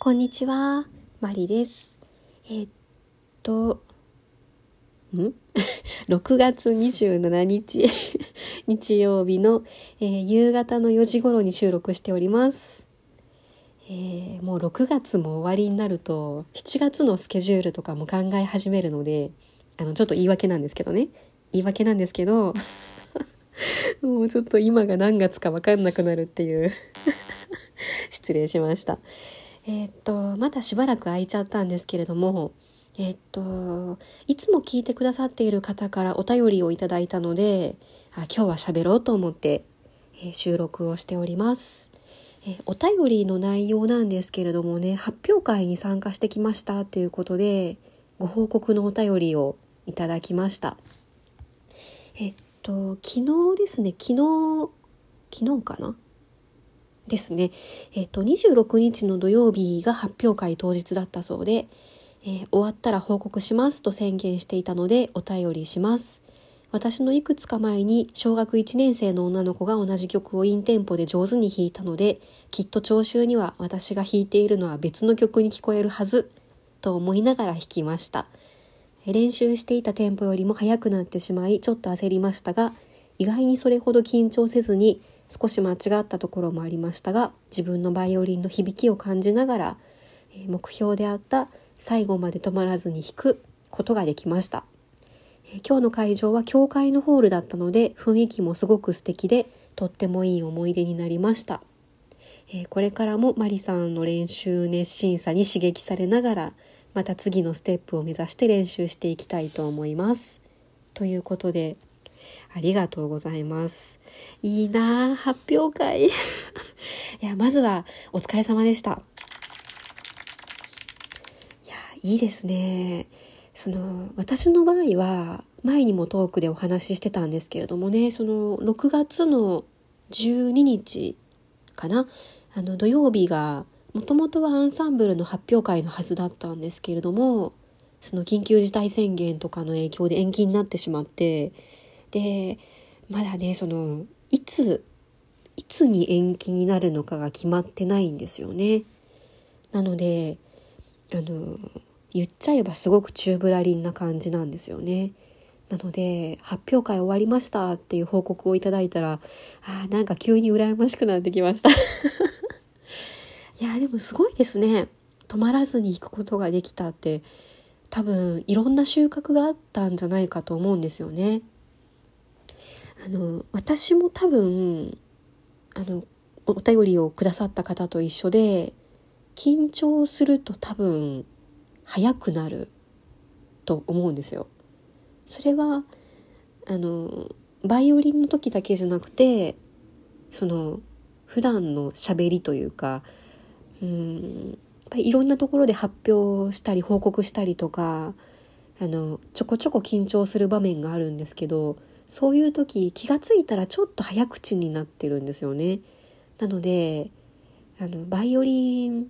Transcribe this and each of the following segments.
こんにちは、マリです。えー、っと、ん ?6 月27日 日曜日の、えー、夕方の4時頃に収録しております。えー、もう6月も終わりになると7月のスケジュールとかも考え始めるのであのちょっと言い訳なんですけどね言い訳なんですけど もうちょっと今が何月か分かんなくなるっていう失礼しました。えー、っと、まだしばらく空いちゃったんですけれども、えー、っと、いつも聞いてくださっている方からお便りをいただいたので、あ今日は喋ろうと思って、えー、収録をしております。えお便りの内容なんですけれどもね、発表会に参加してきましたということで、ご報告のお便りをいただきました。えっと、昨日ですね、昨日、昨日かな？ですね、えっ、と、26日の土曜日が発表会当日だったそうで、えー、終わったら報告しますと宣言していたのでお便りします。私のいくつか前に小学1年生の女の子が同じ曲をインテンポで上手に弾いたので、きっと聴衆には私が弾いているのは別の曲に聞こえるはず、と思いながら弾きました。練習していたテンポよりも速くなってしまい、ちょっと焦りましたが、意外にそれほど緊張せずに少し間違ったところもありましたが自分のバイオリンの響きを感じながら目標であった最後まで止まらずに弾くことができました。今日の会場は教会のホールだったので雰囲気もすごく素敵でとってもいい思い出になりました。これからもマリさんの練習熱心さに刺激されながらまた次のステップを目指して練習していきたいと思います。ということでありがとうございます。いいな発表会。いや、まずはお疲れ様でした。いや、いいですね。その、私の場合は、前にもトークでお話ししてたんですけれどもね、その、6月の12日かな、あの、土曜日が、もともとはアンサンブルの発表会のはずだったんですけれども、その緊急事態宣言とかの影響で延期になってしまって、でまだねそのいついつに延期になるのかが決まってないんですよね。なのであの言っちゃえばすごく宙ぶらりんな感じなんですよね。なので発表会終わりましたっていう報告をいただいたらあなんか急に羨ましくなってきました いやでもすごいですね止まらずに弾くことができたって多分いろんな収穫があったんじゃないかと思うんですよね。あの私も多分あのお便りをくださった方と一緒で緊張すると多分速くなると思うんですよ。それはあのバイオリンの時だけじゃなくてその普段の喋りというかうんいろんなところで発表したり報告したりとかあのちょこちょこ緊張する場面があるんですけどそういう時気が付いたらちょっと早口になってるんですよね。なのであのバイオリン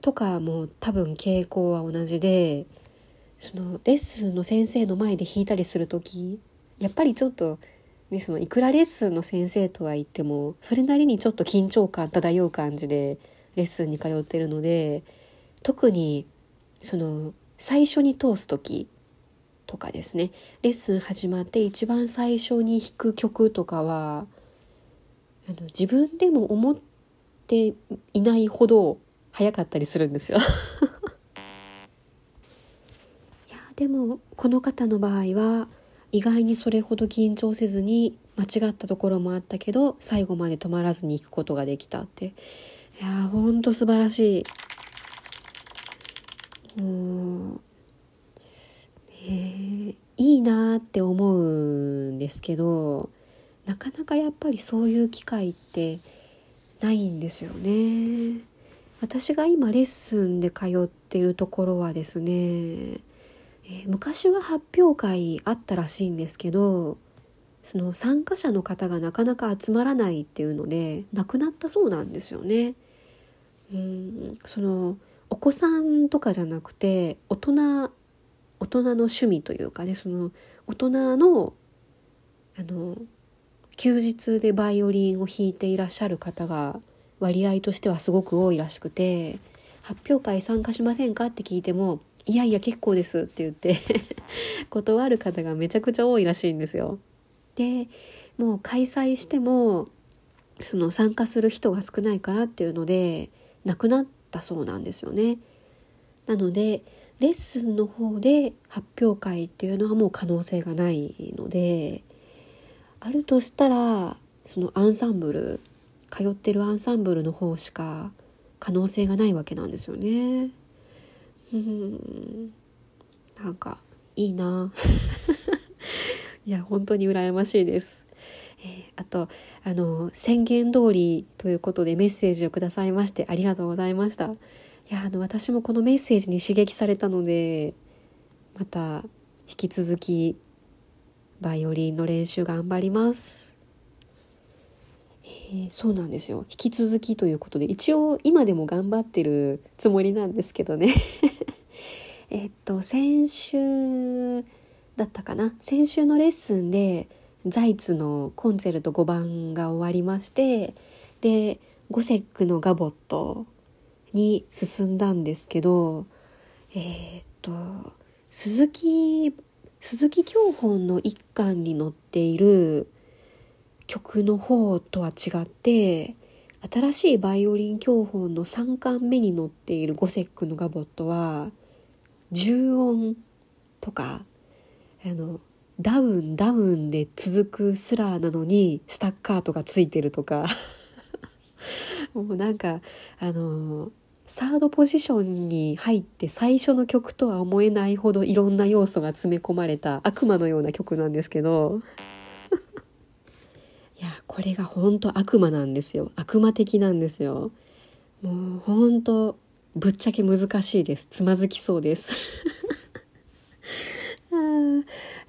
とかも多分傾向は同じでそのレッスンの先生の前で弾いたりする時やっぱりちょっと、ね、そのいくらレッスンの先生とは言ってもそれなりにちょっと緊張感漂う感じでレッスンに通ってるので特にその最初に通す時とかですね。レッスン始まって一番最初に弾く曲とかはあの自分でも思っていないほど早かったりするんですよ。いやでもこの方の場合は意外にそれほど緊張せずに間違ったところもあったけど最後まで止まらずに行くことができたって。いやほんと素晴らしい。もうえいいなって思うんですけどなかなかやっぱりそういう機会ってないんですよね。私が今レッスンで通ってるところはですね、えー、昔は発表会あったらしいんですけどその参加者の方がなかなか集まらないっていうのでなくなったそうなんですよね。うんそのお子さんとかじゃなくて大人大人の趣味というかねその大人のあの休日でバイオリンを弾いていらっしゃる方が割合としてはすごく多いらしくて発表会参加しませんかって聞いてもいやいや結構ですって言って 断る方がめちゃくちゃ多いらしいんですよ。でもう開催してもその参加する人が少ないからっていうのでなくなったそうなんですよね。なのでレッスンの方で発表会っていうのはもう可能性がないのであるとしたらそのアンサンブル通ってるアンサンブルの方しか可能性がないわけなんですよね。うんなんかいいな いや本当に羨ましいです。え、あとあの宣言通りということでメッセージをくださいましてありがとうございました。いやあの私もこのメッセージに刺激されたのでまた引き続きバイオリンの練習頑張ります。えー、そうなんですよ。引き続きということで一応今でも頑張ってるつもりなんですけどね。えっと先週だったかな？先週のレッスンでザイツのコンチェルト5番が終わりましてでゴセックのガボットに進んだんですけどえー、っと鈴木鈴木教本の一巻に載っている曲の方とは違って新しいバイオリン教本の3巻目に載っているゴセックのガボットは重音とかあのダウンダウンで続くスラーなのにスタッカートがついてるとか。もうなんかあのサードポジションに入って最初の曲とは思えないほどいろんな要素が詰め込まれた悪魔のような曲なんですけど いやこれが本当悪魔なんですよ悪魔的なんですよもう本当ぶっちゃけ難しいです。つまずきそうです。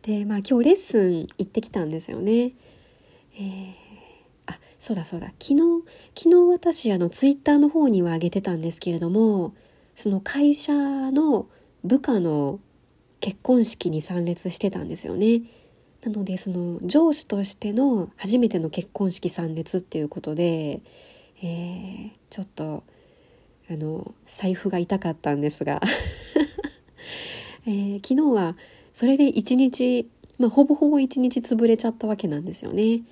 で、まあ今日レッスン行ってきたんですよね。えー、そうだそうだ。昨日、昨日私あのツイッターの方には上げてたんですけれども、その会社の部下の結婚式に参列してたんですよね。なのでその上司としての初めての結婚式参列っていうことで、えー、ちょっとあの財布が痛かったんですが、えー、昨日はそれで一日、まあ、ほぼほぼ一日潰れちゃったわけなんですよね。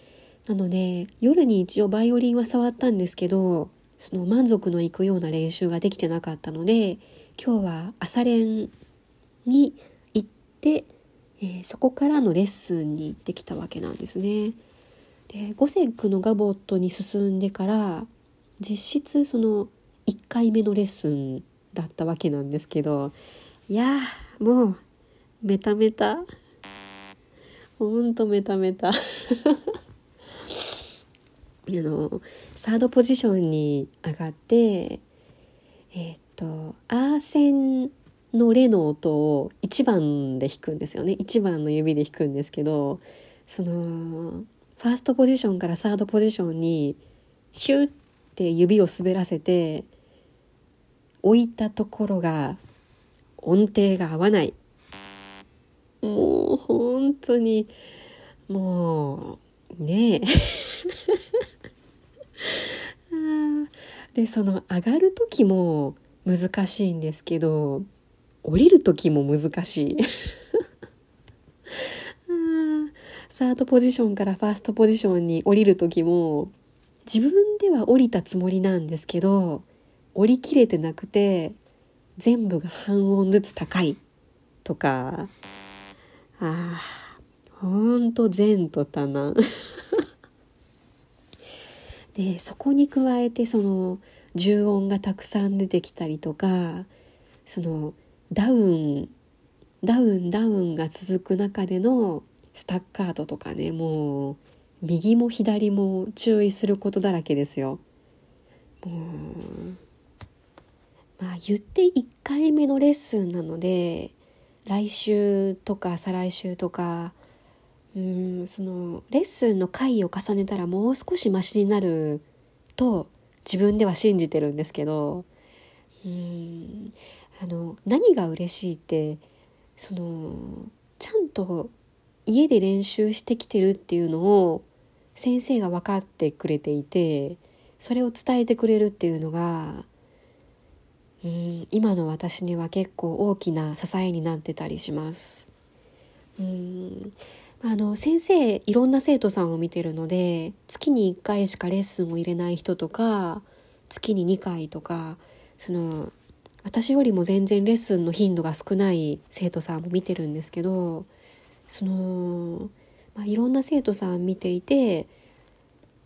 なので夜に一応バイオリンは触ったんですけどその満足のいくような練習ができてなかったので今日は朝練に行って、えー、そこからのレッスンに行ってきたわけなんですね。でゴセックのガボットに進んでから実質その1回目のレッスンだったわけなんですけどいやもうメタメタほんとメタメタ あのサードポジションに上がってえっ、とアーセンのレの音を1番で弾くんですよね。1番の指で弾くんですけどそのファーストポジションからサードポジションにシュッて指を滑らせて置いたところが音程が合わない。もう本当にもうねえ。でその上がる時も難しいんですけど降りる時も難しい。サードポジションからファーストポジションに降りる時も自分では降りたつもりなんですけど降りきれてなくて全部が半音ずつ高いとかああほんと善と多難。でそこに加えてその重音がたくさん出てきたりとかそのダウンダウンダウンが続く中でのスタッカートとかねもう右も左も注意することだらけですよ。もうまあ言って1回目のレッスンなので来週とか再来週とかうんそのレッスンの回を重ねたらもう少しマシになると自分では信じてるんですけどうんあの何が嬉しいってそのちゃんと家で練習してきてるっていうのを先生が分かってくれていてそれを伝えてくれるっていうのがうん今の私には結構大きな支えになってたりします。うんあの先生いろんな生徒さんを見てるので月に1回しかレッスンを入れない人とか月に2回とかその私よりも全然レッスンの頻度が少ない生徒さんも見てるんですけどその、まあ、いろんな生徒さん見ていて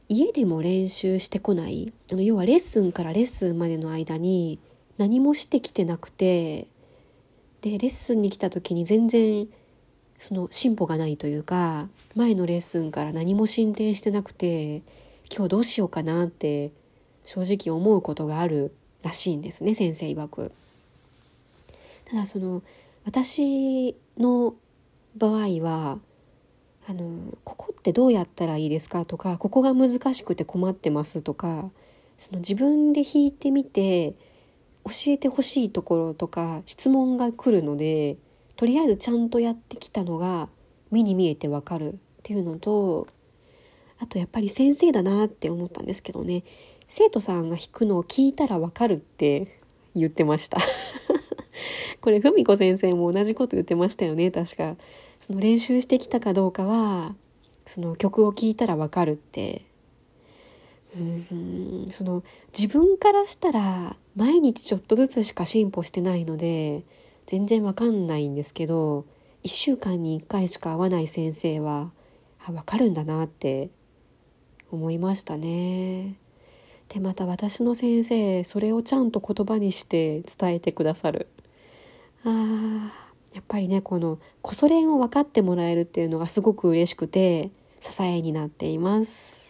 家でも練習してこないあの要はレッスンからレッスンまでの間に何もしてきてなくてでレッスンに来た時に全然その進歩がないというか前のレッスンから何も進展してなくて今日どうしようかなって正直思うことがあるらしいんですね先生曰く。ただその私の場合はあのここってどうやったらいいですか？とかここが難しくて困ってますとかその自分で弾いてみて教えてほしいところとか質問が来るのでとりあえずちゃんとやってきたのが目に見えてわかるっていうのとあとやっぱり先生だなって思ったんですけどね。生徒さんが弾くのを聞いたらわかるって 言ってました。これ文子先生も同じこと言ってましたよね。確か。その練習してきたかどうかはその曲を聴いたらわかるって。うん。その自分からしたら毎日ちょっとずつしか進歩してないので全然わかんないんですけど1週間に1回しか会わない先生はあ分かるんだなって思いましたね。でまた私の先生それをちゃんと言葉にして伝えてくださる。あやっぱりねこのこそ練を分かってもらえるっていうのがすごく嬉しくて支えになっています。